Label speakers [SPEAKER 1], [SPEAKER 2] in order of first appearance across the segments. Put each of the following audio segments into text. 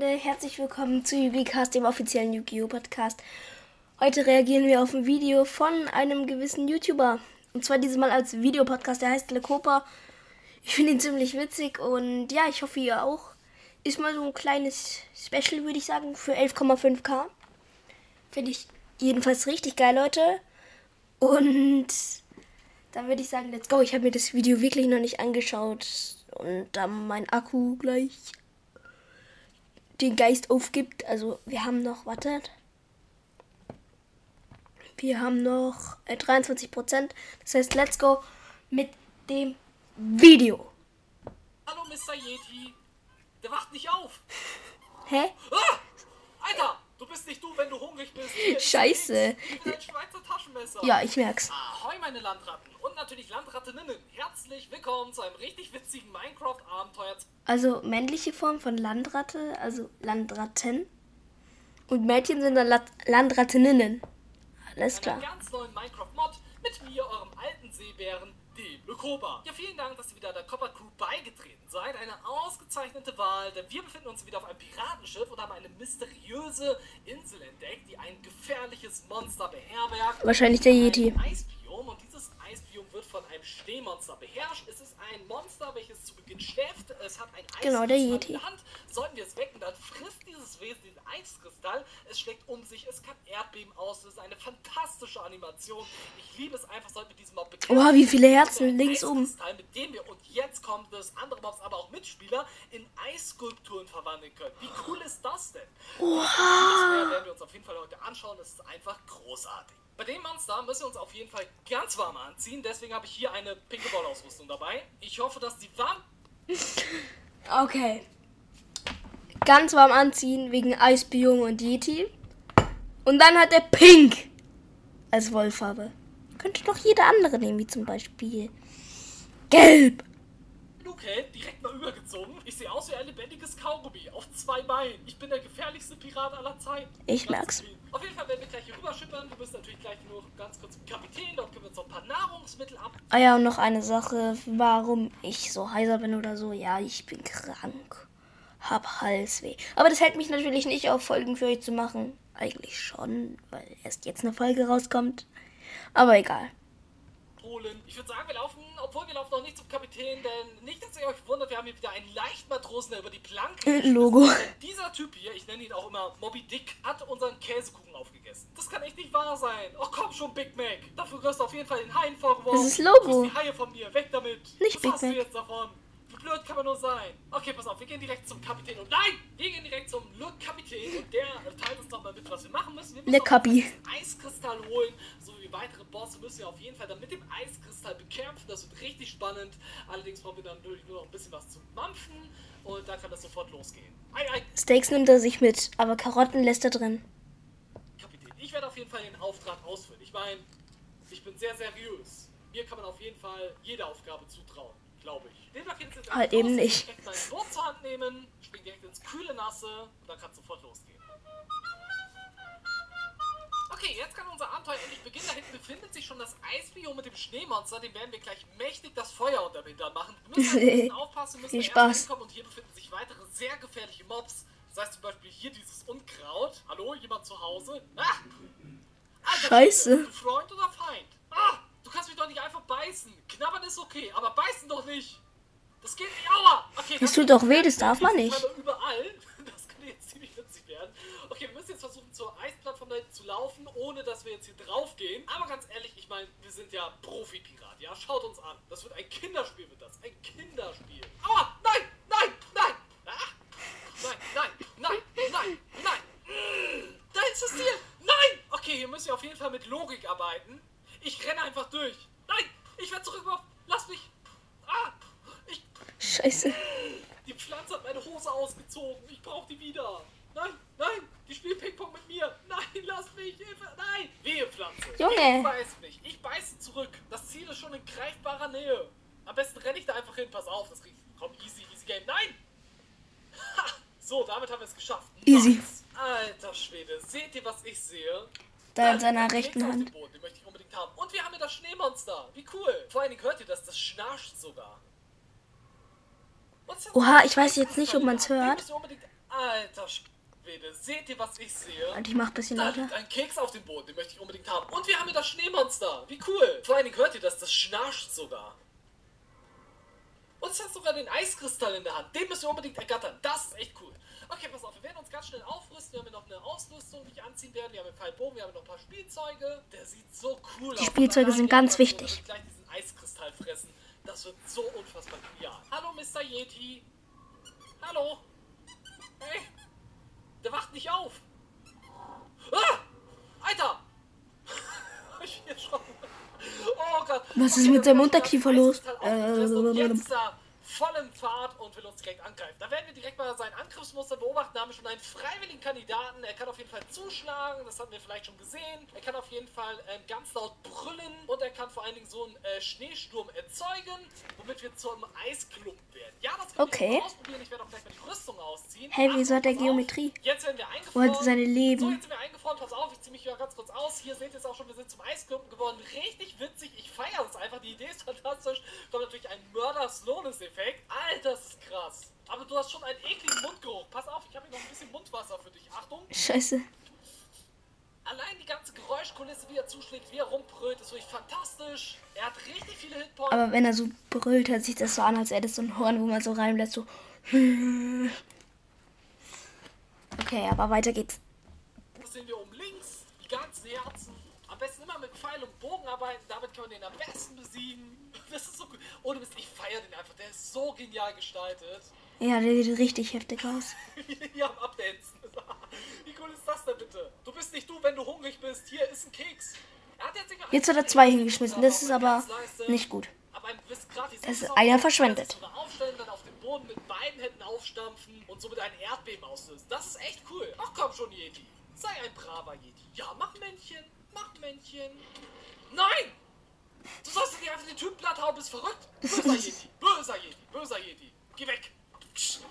[SPEAKER 1] Freunde, herzlich willkommen zu Yu-Gi-Cast, dem offiziellen Yu-Gi-Oh! Podcast. Heute reagieren wir auf ein Video von einem gewissen YouTuber. Und zwar dieses Mal als Videopodcast, der heißt Lekopa. Ich finde ihn ziemlich witzig und ja, ich hoffe ihr auch. Ist mal so ein kleines Special, würde ich sagen, für 11,5k. Finde ich jedenfalls richtig geil, Leute. Und dann würde ich sagen, let's go. Ich habe mir das Video wirklich noch nicht angeschaut. Und dann mein Akku gleich den Geist aufgibt. Also wir haben noch, wartet. Wir haben noch äh, 23 Prozent. Das heißt, let's go mit dem Video.
[SPEAKER 2] Hallo Mr. Yeti. Der wacht nicht auf.
[SPEAKER 1] Hä?
[SPEAKER 2] Ah! Alter, du bist nicht du, wenn du hungrig bist. Hier
[SPEAKER 1] Scheiße. Ja, ich merk's.
[SPEAKER 2] Ahoi, meine Landratten. Und natürlich Landrattinnen. Herzlich willkommen zu einem richtig witzigen Minecraft-Abenteuer.
[SPEAKER 1] Also männliche Form von Landratte, also Landratten. Und Mädchen sind dann Lat Landrattinnen. Alles klar.
[SPEAKER 2] ganz neuen Minecraft-Mod mit mir, eurem alten Seebären, dem Lekoba. Ja, vielen Dank, dass ihr wieder der Copper Crew beigetreten seid. Eine ausgezeichnete Wahl, denn wir befinden uns wieder auf einem Piratenschiff und haben eine mysteriöse Insel entdeckt, die ein gefährliches Monster beherbergt.
[SPEAKER 1] Wahrscheinlich der Yeti.
[SPEAKER 2] Ein Eisbiom und dieses Eisbiom wird von einem Schneemonster beherrscht. Es ist ein Monster, welches zu Beginn schläft. Es hat ein
[SPEAKER 1] Genau, der
[SPEAKER 2] Eiskristall
[SPEAKER 1] Yeti.
[SPEAKER 2] in der Hand. Sollten wir es wecken, dann frisst dieses Wesen den Eiskristall. Es schlägt um sich, es kann Erdbeben auslösen. Eine fantastische Animation. Ich liebe es einfach, sollten wir diesen Mob bekämpfen.
[SPEAKER 1] Oha, wie viele Herzen links oben.
[SPEAKER 2] Eiskristall, Mit dem wir, und jetzt kommt es, andere Mobs, aber auch Mitspieler, in Eisskulpturen verwandeln können. Wie cool ist das denn? Oha! Das werden wir uns auf jeden Fall heute anschauen. Das ist einfach großartig. Bei dem Monster müssen wir uns auf jeden Fall ganz warm anziehen. Deswegen habe ich hier eine pinke Ballausrüstung dabei. Ich hoffe, dass die warm
[SPEAKER 1] Okay. Ganz warm anziehen wegen Eisbiom und Yeti. Und dann hat er Pink als Wollfarbe. Könnte doch jeder andere nehmen, wie zum Beispiel Gelb.
[SPEAKER 2] Hält, direkt mal übergezogen. Ich sehe aus wie ein lebendiges Kaugummi auf zwei Beinen. Ich bin der gefährlichste Pirat aller Zeiten.
[SPEAKER 1] Ich
[SPEAKER 2] Ganz
[SPEAKER 1] merk's.
[SPEAKER 2] Auf jeden Fall werden wir gleich hier rüberschippern. Wir müssen natürlich gleich nur ganz kurz zum Kapitän. Dort können wir uns noch ein paar Nahrungsmittel ab.
[SPEAKER 1] Ah ja, und noch eine Sache, warum ich so heiser bin oder so. Ja, ich bin krank. Hab Halsweh. Aber das hält mich natürlich nicht auf, Folgen für euch zu machen. Eigentlich schon, weil erst jetzt eine Folge rauskommt. Aber egal.
[SPEAKER 2] Holen. Ich würde sagen, wir laufen, obwohl wir laufen noch nicht zum Kapitän, denn nicht, dass ihr euch wundert, wir haben hier wieder einen Leichtmatrosen, der über die Planke
[SPEAKER 1] Äh, Logo.
[SPEAKER 2] dieser Typ hier, ich nenne ihn auch immer Moby Dick, hat unseren Käsekuchen aufgegessen. Das kann echt nicht wahr sein. Oh komm schon, Big Mac. Dafür wirst du auf jeden Fall den Haien vorgeworfen.
[SPEAKER 1] Das ist Logo.
[SPEAKER 2] Die Haie von mir, weg damit.
[SPEAKER 1] Nicht
[SPEAKER 2] Was
[SPEAKER 1] Big
[SPEAKER 2] hast
[SPEAKER 1] Mac.
[SPEAKER 2] du jetzt davon? Wie blöd kann man nur sein? Okay, pass auf, wir gehen direkt zum Kapitän. Und nein, wir gehen direkt zum Le Kapitän. Und der teilt uns nochmal mit, was wir machen müssen. Wir müssen
[SPEAKER 1] Le
[SPEAKER 2] Fall Eiskristall holen, so wie weitere Bosse müssen wir auf jeden Fall dann mit dem Eiskristall bekämpfen. Das wird richtig spannend. Allerdings brauchen wir dann natürlich nur noch ein bisschen was zu mampfen und dann kann das sofort losgehen. Ei, ei,
[SPEAKER 1] Steaks nimmt er sich mit, aber Karotten lässt er drin.
[SPEAKER 2] Kapitän. Ich werde auf jeden Fall den Auftrag ausführen. Ich meine, ich bin sehr seriös. Mir kann man auf jeden Fall jede Aufgabe zutrauen, glaube ich. Den es jetzt
[SPEAKER 1] Halt eben nicht.
[SPEAKER 2] Direkt zur Hand nehmen, spring direkt ins kühle Nasse und dann kann es sofort losgehen. Okay, jetzt kann unser Abenteuer endlich beginnen. Da hinten befindet sich schon das Eisbiom mit dem Schneemonster. Dem werden wir gleich mächtig das Feuer unterm Hintern machen. Wir müssen ein bisschen aufpassen, wir müssen
[SPEAKER 1] Viel Spaß.
[SPEAKER 2] hinkommen und hier befinden sich weitere sehr gefährliche Mobs. Das heißt zum Beispiel hier dieses Unkraut. Hallo, jemand zu Hause? Ah! Alter
[SPEAKER 1] Scheiße.
[SPEAKER 2] Schwede, Freund oder Feind? Ah! Du kannst mich doch nicht einfach beißen. Knabbern ist okay, aber beißen doch nicht. Das geht nicht. Aua! Okay,
[SPEAKER 1] Das tut doch weh, das darf man nicht.
[SPEAKER 2] Hinten zu laufen, ohne dass wir jetzt hier drauf gehen. Aber ganz ehrlich, ich meine, wir sind ja Profi-Pirat, ja? Schaut uns an. Das wird ein Kinderspiel, wird das. Ein Kinderspiel. Aua! Nein! Nein! Nein! Ah! Nein! Nein! Nein! Nein! Nein! Da ist das Ziel! Nein! Okay, hier müssen wir auf jeden Fall mit Logik arbeiten. Ich renne einfach durch. Nein! Ich werde zurückgeworfen. Lass mich! Ah! Ich
[SPEAKER 1] Scheiße.
[SPEAKER 2] die Pflanze hat meine Hose ausgezogen. Ich brauche die wieder. Nein, nein, die spielt Ping-Pong mit mir. Nein, lass mich. Hilfe. Nein. Wehe, Pflanze.
[SPEAKER 1] Junge.
[SPEAKER 2] Ich beiß mich. Ich beiße zurück. Das Ziel ist schon in greifbarer Nähe. Am besten renne ich da einfach hin. Pass auf, das krieg ich. Komm, easy, easy game. Nein. Ha, so, damit haben wir es geschafft.
[SPEAKER 1] Easy.
[SPEAKER 2] Nice. Alter Schwede, seht ihr, was ich sehe?
[SPEAKER 1] Da in seiner
[SPEAKER 2] Ein
[SPEAKER 1] rechten Hand.
[SPEAKER 2] Boden, Den möchte ich unbedingt haben. Und wir haben hier das Schneemonster. Wie cool. Vor allen Dingen hört ihr das, das schnarcht sogar.
[SPEAKER 1] Oha, ich weiß jetzt nicht, ob man's
[SPEAKER 2] Den
[SPEAKER 1] hört.
[SPEAKER 2] Alter Schwede, seht ihr, was ich sehe?
[SPEAKER 1] Und ich mach ein bisschen
[SPEAKER 2] Da
[SPEAKER 1] lauter.
[SPEAKER 2] liegt ein Keks auf dem Boden, den möchte ich unbedingt haben. Und wir haben hier das Schneemonster. Wie cool. Vor allen Dingen hört ihr das, das schnarcht sogar. Und es hat sogar den Eiskristall in der Hand. Den müssen wir unbedingt ergattern. Das ist echt cool. Okay, pass auf, wir werden uns ganz schnell aufrüsten. Wir haben hier noch eine Ausrüstung, die ich anziehen werde. Wir haben einen Pfeilbogen, wir haben noch ein paar Spielzeuge. Der sieht so cool aus.
[SPEAKER 1] Die Spielzeuge sind ganz wichtig.
[SPEAKER 2] werden gleich diesen Eiskristall fressen. Das wird so unfassbar genial. Hallo, Mr. Yeti. Hallo. Hey. Der wacht nicht auf. Ah! Alter! ich bin erschrocken. Oh Gott.
[SPEAKER 1] Was ist mit seinem Unterkiefer los? Äh,
[SPEAKER 2] voll im Fahrt und will uns direkt angreifen. Da werden wir direkt mal sein Angriffsmuster beobachten. Da haben wir schon einen freiwilligen Kandidaten. Er kann auf jeden Fall zuschlagen. Das haben wir vielleicht schon gesehen. Er kann auf jeden Fall ähm, ganz laut brüllen. Und er kann vor allen Dingen so einen äh, Schneesturm erzeugen, womit wir zum Eisklumpen werden. Ja, das können
[SPEAKER 1] Okay.
[SPEAKER 2] wir ausprobieren. Ich werde auch gleich mal die Rüstung ausziehen.
[SPEAKER 1] Hey, wieso hat
[SPEAKER 2] auf.
[SPEAKER 1] Geometrie?
[SPEAKER 2] Jetzt werden wir eingefroren.
[SPEAKER 1] hat seine
[SPEAKER 2] So,
[SPEAKER 1] Leben?
[SPEAKER 2] jetzt sind wir eingefroren. Pass auf, ich ziehe mich hier ganz kurz aus. Hier seht ihr es auch schon, wir sind zum Eisklumpen geworden. Richtig witzig. Ich feiere es einfach. Die Idee ist fantastisch. Kommt natürlich ein Mörder-Slowness-Effekt. Alter, das ist krass. Aber du hast schon einen ekligen Mundgeruch. Pass auf, ich habe hier noch ein bisschen Mundwasser für dich. Achtung.
[SPEAKER 1] Scheiße.
[SPEAKER 2] Allein die ganze Geräuschkulisse, wie er zuschlägt, wie er rumbrüllt, ist wirklich fantastisch. Er hat richtig viele Hitpoints.
[SPEAKER 1] Aber wenn er so brüllt, hört sich das so an, als wäre das so ein Horn, wo man so reinlässt. So. Okay, aber weiter geht's.
[SPEAKER 2] Das sehen wir oben links. Die ganzen Herzen. Am besten immer mit Pfeil und Bogen arbeiten. Damit kann man den am besten besiegen. Das ist so gut. Ohne Mist, ich feiere den einfach. Der ist so genial gestaltet.
[SPEAKER 1] Ja, der sieht richtig heftig aus.
[SPEAKER 2] Hier am Abdancen. Wie cool ist das denn bitte? Du bist nicht du, wenn du hungrig bist. Hier ist ein Keks. Er hat jetzt,
[SPEAKER 1] hat er zwei hingeschmissen. Das ist aber nicht gut. Das ist einer
[SPEAKER 2] noch
[SPEAKER 1] verschwendet.
[SPEAKER 2] Das ist echt cool. Ach komm schon, Yeti. Sei ein braver Yeti. Ja, mach Männchen. Mach Männchen. Nein! Du sollst dir einfach den Typen platt hauen, bist verrückt. Böser Yeti. Böser Yeti. Böser Yeti. Geh weg.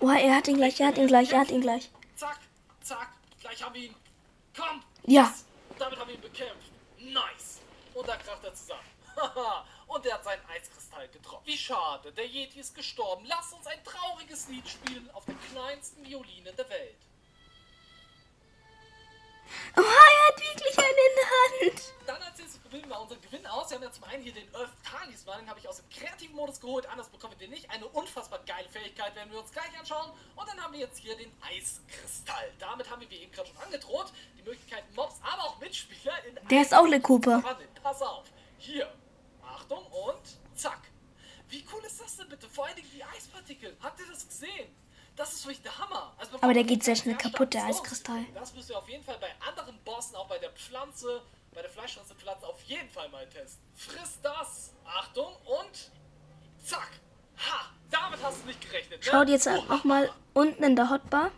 [SPEAKER 1] Oh, er hat ihn gleich, er hat ihn gleich, er hat ihn gleich.
[SPEAKER 2] Zack, zack. Gleich haben wir ihn. Komm.
[SPEAKER 1] Ja.
[SPEAKER 2] Yes. Damit haben wir ihn bekämpft. Nice. Und da kracht er zusammen. Haha. Und er hat seinen Eiskristall getroffen. Wie schade, der Yeti ist gestorben. Lass uns ein trauriges Lied spielen auf der kleinsten Violine der Welt.
[SPEAKER 1] Oh, er hat wirklich einen in der Hand.
[SPEAKER 2] Dann als nächstes probieren wir unseren Gewinn aus. Wir haben ja zum einen hier den Earth Talisman, den habe ich aus dem kreativen Modus geholt. Anders bekommen wir den nicht. Eine unfassbar geile Fähigkeit werden wir uns gleich anschauen. Und dann haben wir jetzt hier den Eiskristall. Damit haben wir, wie eben gerade schon angedroht, die Möglichkeit, Mobs, aber auch Mitspieler in
[SPEAKER 1] Der ist auch Cooper.
[SPEAKER 2] verwandeln. Pass auf. Hier. Achtung und zack. Wie cool ist das denn bitte? Vor allen Dingen die Eispartikel. Habt ihr das gesehen? Das ist wirklich der Hammer. Also
[SPEAKER 1] Aber der geht sehr schnell kaputt, der Eiskristall.
[SPEAKER 2] Das müsst ihr auf jeden Fall bei anderen Bossen, auch bei der Pflanze, bei der Fleischpflanze auf jeden Fall mal testen. Friss das. Achtung und zack. Ha. Damit hast du nicht gerechnet. Ne?
[SPEAKER 1] Schaut jetzt
[SPEAKER 2] Uhaha.
[SPEAKER 1] nochmal unten in der Hotbar,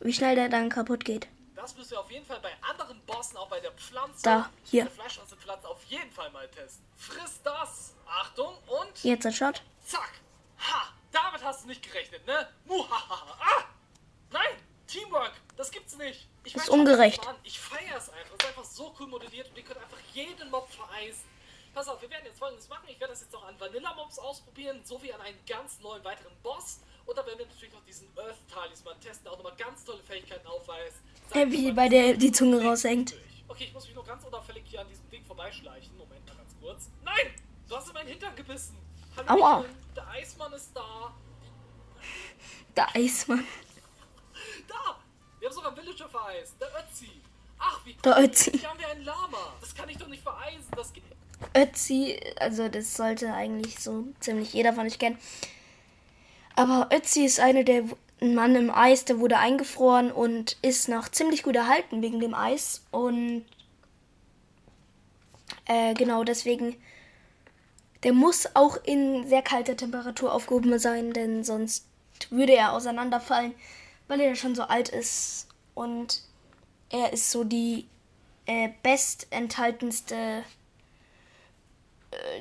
[SPEAKER 1] wie schnell der dann kaputt geht.
[SPEAKER 2] Das müsst ihr auf jeden Fall bei anderen Bossen, auch bei der Pflanze,
[SPEAKER 1] Da, hier.
[SPEAKER 2] bei der Fleischpflanze auf jeden Fall mal testen. Friss das. Achtung und
[SPEAKER 1] Jetzt ein Shot.
[SPEAKER 2] Zack! Ha! Damit hast du nicht gerechnet, ne? Muhahaha! Ah! Nein! Teamwork! Das gibt's nicht! Ich
[SPEAKER 1] Das ist ungerecht.
[SPEAKER 2] das war. Ich feiere es einfach. Es ist einfach so cool modelliert und ihr könnt einfach jeden Mob vereisen. Pass auf, wir werden jetzt folgendes machen. Ich werde das jetzt auch an Vanilla-Mobs ausprobieren, sowie an einen ganz neuen weiteren Boss. Und da werden wir natürlich noch diesen Earth-Talisman testen, der auch nochmal ganz tolle Fähigkeiten aufweist.
[SPEAKER 1] Äh, wie bei der die Zunge raushängt.
[SPEAKER 2] Okay, ich muss mich nur ganz unauffällig hier an diesem Ding vorbeischleichen. Moment mal ganz kurz. Nein! Du hast in meinen Hintern gebissen. Hallo,
[SPEAKER 1] Aua.
[SPEAKER 2] der Eismann ist da.
[SPEAKER 1] Der Eismann.
[SPEAKER 2] Da! Wir haben sogar einen Villager vereist. Der Ötzi. Ach, wie
[SPEAKER 1] Der Ötzi.
[SPEAKER 2] Hier haben wir einen Lama. Das kann ich doch nicht vereisen. Das geht.
[SPEAKER 1] Ötzi, also das sollte eigentlich so ziemlich jeder von euch kennen. Aber Ötzi ist eine der ein Mann im Eis, der wurde eingefroren und ist noch ziemlich gut erhalten wegen dem Eis. Und äh, genau deswegen, der muss auch in sehr kalter Temperatur aufgehoben sein, denn sonst würde er auseinanderfallen, weil er schon so alt ist. Und er ist so die äh, bestenthaltenste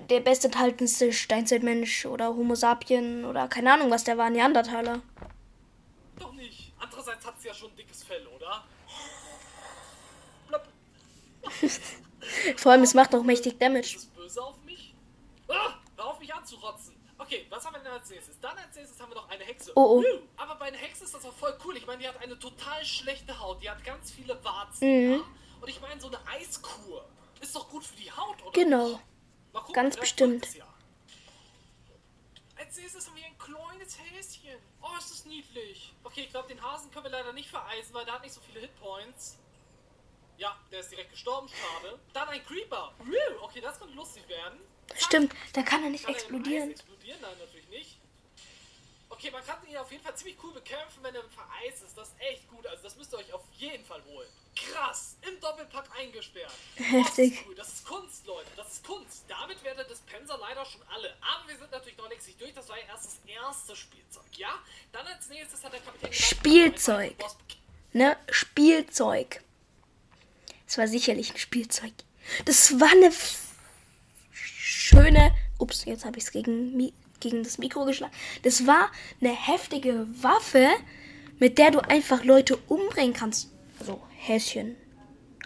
[SPEAKER 1] der bestenthaltenste Steinzeitmensch oder Homo sapien oder keine Ahnung, was der war, Neandertaler.
[SPEAKER 2] Doch nicht. Andererseits hat sie ja schon dickes Fell, oder?
[SPEAKER 1] Vor allem, es macht auch mächtig Damage.
[SPEAKER 2] Ist es böse auf? Ah, hör auf mich anzurotzen. Okay, was haben wir denn als nächstes? Dann als nächstes haben wir noch eine Hexe.
[SPEAKER 1] Oh, oh.
[SPEAKER 2] Uh, Aber bei einer Hexe ist das auch voll cool. Ich meine, die hat eine total schlechte Haut. Die hat ganz viele Warzen. Ja? Und ich meine, so eine Eiskur ist doch gut für die Haut, oder?
[SPEAKER 1] Genau.
[SPEAKER 2] gucken,
[SPEAKER 1] Ganz bestimmt.
[SPEAKER 2] Als nächstes haben wir ein kleines Häschen. Oh, ist das niedlich. Okay, ich glaube, den Hasen können wir leider nicht vereisen, weil der hat nicht so viele Hitpoints. Ja, der ist direkt gestorben, schade. Dann ein Creeper. Okay, das könnte lustig werden.
[SPEAKER 1] Stimmt, da kann er nicht
[SPEAKER 2] Kann er im Eis
[SPEAKER 1] explodieren.
[SPEAKER 2] explodieren? Nein, natürlich nicht. Okay, man kann ihn auf jeden Fall ziemlich cool bekämpfen, wenn er vereist ist. Das ist echt gut. Also das müsst ihr euch auf jeden Fall holen. Krass, im Doppelpack eingesperrt.
[SPEAKER 1] Heftig.
[SPEAKER 2] Das ist, cool. das ist Kunst, Leute. Das ist Kunst. Damit werden Dispenser leider schon alle. Aber wir sind natürlich noch längst nicht durch. Das war ja erst das erste Spielzeug, ja? Dann als nächstes hat der Kapitän
[SPEAKER 1] Spielzeug. Ne? Spielzeug. Es war sicherlich ein Spielzeug. Das war eine schöne. Ups, jetzt habe ich es gegen, gegen das Mikro geschlagen. Das war eine heftige Waffe, mit der du einfach Leute umbringen kannst. Also Häschen.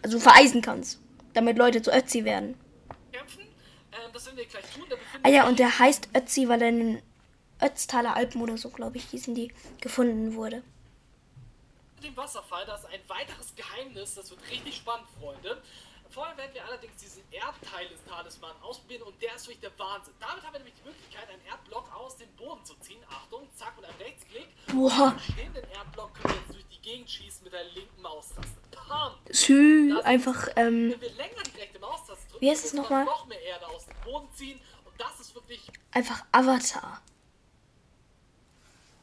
[SPEAKER 1] Also vereisen kannst. Damit Leute zu Ötzi werden.
[SPEAKER 2] kämpfen. Das werden wir gleich tun. Der befindet
[SPEAKER 1] Ah ja, und der heißt Ötzi, weil er in den Ötztaler Alpen oder so, glaube ich, hießen die, gefunden wurde.
[SPEAKER 2] dem Wasserfall. Das ist ein weiteres Geheimnis. Das wird richtig spannend, Freunde. Vorher werden wir allerdings diesen Erdteil des Talisman ausprobieren und der ist wirklich der Wahnsinn. Damit haben wir nämlich die Möglichkeit, einen Erdblock aus dem Boden zu ziehen. Achtung, zack, mit einem Rechtsklick.
[SPEAKER 1] Boah.
[SPEAKER 2] Und den stehenden Erdblock können wir jetzt durch die Gegend schießen mit der linken Maustaste. Pam!
[SPEAKER 1] Sü, einfach, ähm,
[SPEAKER 2] Wenn wir länger die rechte Maustaste drücken,
[SPEAKER 1] Wie heißt es
[SPEAKER 2] können wir
[SPEAKER 1] nochmal?
[SPEAKER 2] noch mehr Erde aus dem Boden ziehen. Und das ist wirklich
[SPEAKER 1] einfach Avatar.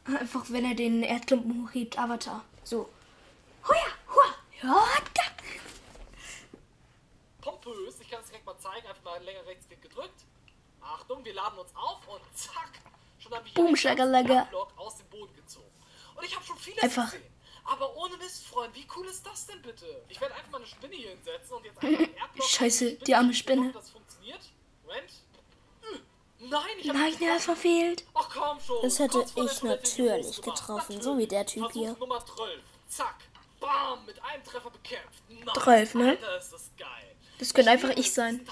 [SPEAKER 1] Einfach, wenn er den Erdklumpen hochhebt, Avatar. So. Huja, hua, ja, da.
[SPEAKER 2] pompös. Ich kann es direkt mal zeigen. Einfach mal länger Rechtsklick gedrückt. Achtung, wir laden uns auf und zack. Schon haben wir
[SPEAKER 1] Boom.
[SPEAKER 2] Erdblock aus dem Boden gezogen. Und ich habe schon vieles
[SPEAKER 1] Einfach.
[SPEAKER 2] gesehen. Aber ohne Mist, Freund, wie cool ist das denn bitte? Ich werde einfach mal eine Spinne hier hinsetzen und jetzt einfach einen Erdblock
[SPEAKER 1] Scheiße, die arme Spinne.
[SPEAKER 2] hoffe, Das funktioniert. Moment. Hm. Nein, ich habe
[SPEAKER 1] Nein, er ist verfehlt.
[SPEAKER 2] Ach komm schon.
[SPEAKER 3] Das hätte ich natürlich getroffen, so wie der Typ
[SPEAKER 2] Versuch
[SPEAKER 3] hier.
[SPEAKER 2] Nummer 12. Zack. Bam. Mit einem Treffer bekämpft. Nice.
[SPEAKER 1] 12, ne?
[SPEAKER 2] Alter, ist das geil.
[SPEAKER 1] Das könnte einfach ich sein.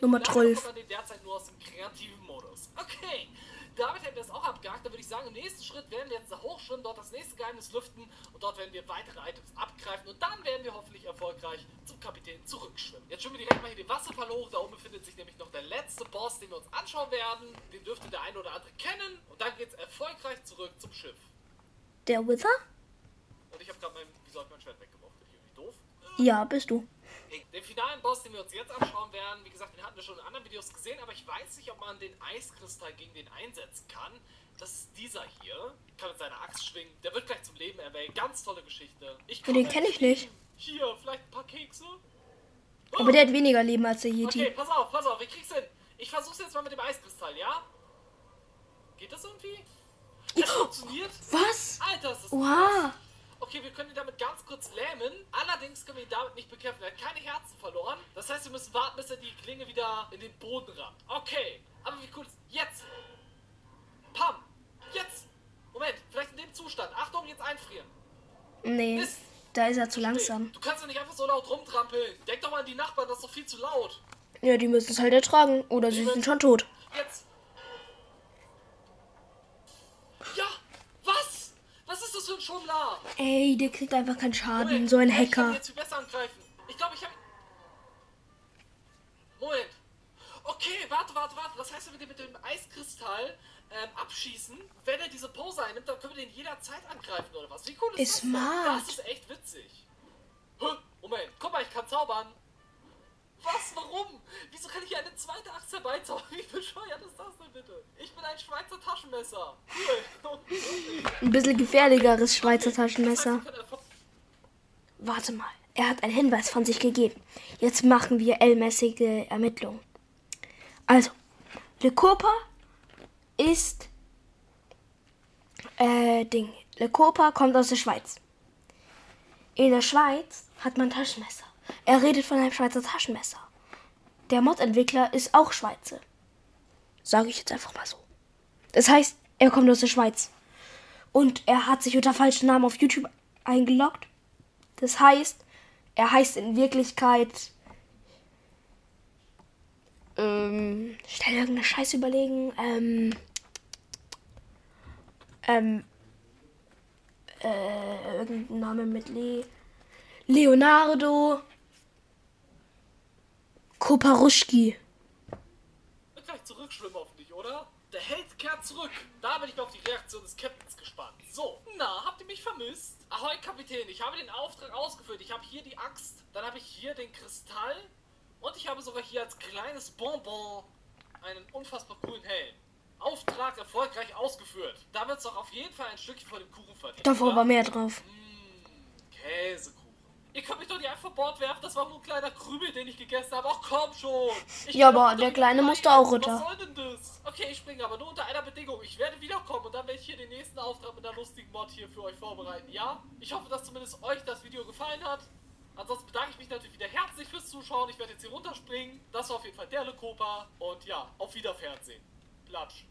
[SPEAKER 1] Nummer
[SPEAKER 2] gut. Leider
[SPEAKER 1] 12.
[SPEAKER 2] kommt man den derzeit nur aus dem kreativen Modus. Okay. Damit hätten wir es auch abgehakt. Dann würde ich sagen, im nächsten Schritt werden wir jetzt da hochschwimmen, dort das nächste Geheimnis lüften und dort werden wir weitere Items abgreifen und dann werden wir hoffentlich erfolgreich zum Kapitän zurückschwimmen. Jetzt schwimmen wir direkt mal hier den Wasserfall hoch. Da oben befindet sich nämlich noch der letzte Boss, den wir uns anschauen werden. Den dürfte der eine oder andere kennen. Und dann geht es erfolgreich zurück zum Schiff.
[SPEAKER 1] Der Wither?
[SPEAKER 2] Und ich habe gerade mein, wieso hab ich mein Schwert weggeworfen? Bin ich irgendwie doof?
[SPEAKER 1] Ja, bist du.
[SPEAKER 2] Den finalen Boss, den wir uns jetzt anschauen werden, wie gesagt, den hatten wir schon in anderen Videos gesehen, aber ich weiß nicht, ob man den Eiskristall gegen den einsetzen kann. Das ist dieser hier. Kann mit seiner Axt schwingen. Der wird gleich zum Leben erweckt. Ganz tolle Geschichte. Ich
[SPEAKER 1] den
[SPEAKER 2] komme
[SPEAKER 1] kenn ich nicht.
[SPEAKER 2] Hier, vielleicht ein paar Kekse?
[SPEAKER 1] Aber der hat weniger Leben als der Yeti.
[SPEAKER 2] Okay, pass auf, pass auf, ich krieg's hin. Ich versuch's jetzt mal mit dem Eiskristall, ja? Geht das irgendwie? Es funktioniert?
[SPEAKER 1] Was?
[SPEAKER 2] Alter, ist das
[SPEAKER 1] Wow.
[SPEAKER 2] Okay, wir können ihn damit ganz kurz lähmen. Allerdings können wir ihn damit nicht bekämpfen. Er hat keine Herzen verloren. Das heißt, wir müssen warten, bis er die Klinge wieder in den Boden rammt. Okay. Aber wie cool ist... Jetzt! Pam! Jetzt! Moment, vielleicht in dem Zustand. Achtung, jetzt einfrieren.
[SPEAKER 1] Nee,
[SPEAKER 2] Mist.
[SPEAKER 1] da ist er zu langsam.
[SPEAKER 2] Du kannst ja nicht einfach so laut rumtrampeln. Denk doch mal an die Nachbarn, das ist doch viel zu laut.
[SPEAKER 1] Ja, die müssen es halt ertragen. Oder sie sind schon tot.
[SPEAKER 2] Jetzt! Ja! Was? Was ist das für ein Schummler?
[SPEAKER 1] Ey, der kriegt einfach keinen Schaden.
[SPEAKER 2] Moment,
[SPEAKER 1] So ein
[SPEAKER 2] ja, Ich
[SPEAKER 1] Hacker.
[SPEAKER 2] jetzt viel besser angreifen. Ich glaube, ich habe. Moment. Okay, warte, warte, warte. Das heißt, wenn wir den mit dem Eiskristall ähm, abschießen, wenn er diese Pose einnimmt, dann können wir den jederzeit angreifen oder was? Wie cool ist,
[SPEAKER 1] Ist
[SPEAKER 2] das?
[SPEAKER 1] smart.
[SPEAKER 2] Das ist echt witzig. Moment, guck mal, ich kann zaubern. Was? Warum? Wieso kann ich hier eine zweite Axt herbeizaubern? Wie bescheuert ist das denn bitte? Ich bin ein Schweizer Taschenmesser. Cool.
[SPEAKER 1] Ein bisschen gefährlicheres Schweizer Taschenmesser. Warte mal. Er hat einen Hinweis von sich gegeben. Jetzt machen wir L-mäßige Ermittlungen. Also, Le Copa ist. Äh, Ding. Le Copa kommt aus der Schweiz. In der Schweiz hat man Taschenmesser. Er redet von einem Schweizer Taschenmesser. Der Mod-Entwickler ist auch Schweizer. Sage ich jetzt einfach mal so. Das heißt, er kommt aus der Schweiz. Und er hat sich unter falschem Namen auf YouTube eingeloggt. Das heißt, er heißt in Wirklichkeit. Ähm, schnell irgendeine Scheiße überlegen. Ähm, Ähm. Äh, irgendein Name mit Le. Leonardo. Koparuschki.
[SPEAKER 2] Wird gleich zurückschwimmen auf dich, oder? Der Held kehrt zurück. Da bin ich mal auf die Reaktion des Captains gespannt. So, na, habt ihr mich vermisst? Ahoi, Kapitän, ich habe den Auftrag ausgeführt. Ich habe hier die Axt, dann habe ich hier den Kristall und ich habe sogar hier als kleines Bonbon einen unfassbar coolen Helm. Auftrag erfolgreich ausgeführt. Da wird es doch auf jeden Fall ein Stückchen von dem Kuchen verdient.
[SPEAKER 1] Davor war mehr drauf.
[SPEAKER 2] Käsekuchen. Ihr könnt mich doch nicht einfach Bord werfen, das war nur ein kleiner Krümel, den ich gegessen habe. Ach komm schon. Ich
[SPEAKER 1] Ja, aber der Kleine musste auch
[SPEAKER 2] Was
[SPEAKER 1] runter.
[SPEAKER 2] soll denn das? Okay, ich springe aber nur unter einer Bedingung. Ich werde wiederkommen und dann werde ich hier den nächsten Auftrag mit einer lustigen Mod hier für euch vorbereiten. Ja? Ich hoffe, dass zumindest euch das Video gefallen hat. Ansonsten bedanke ich mich natürlich wieder herzlich fürs Zuschauen. Ich werde jetzt hier runterspringen. Das war auf jeden Fall der Lekopa. Und ja, auf Wiederfernsehen. Platsch.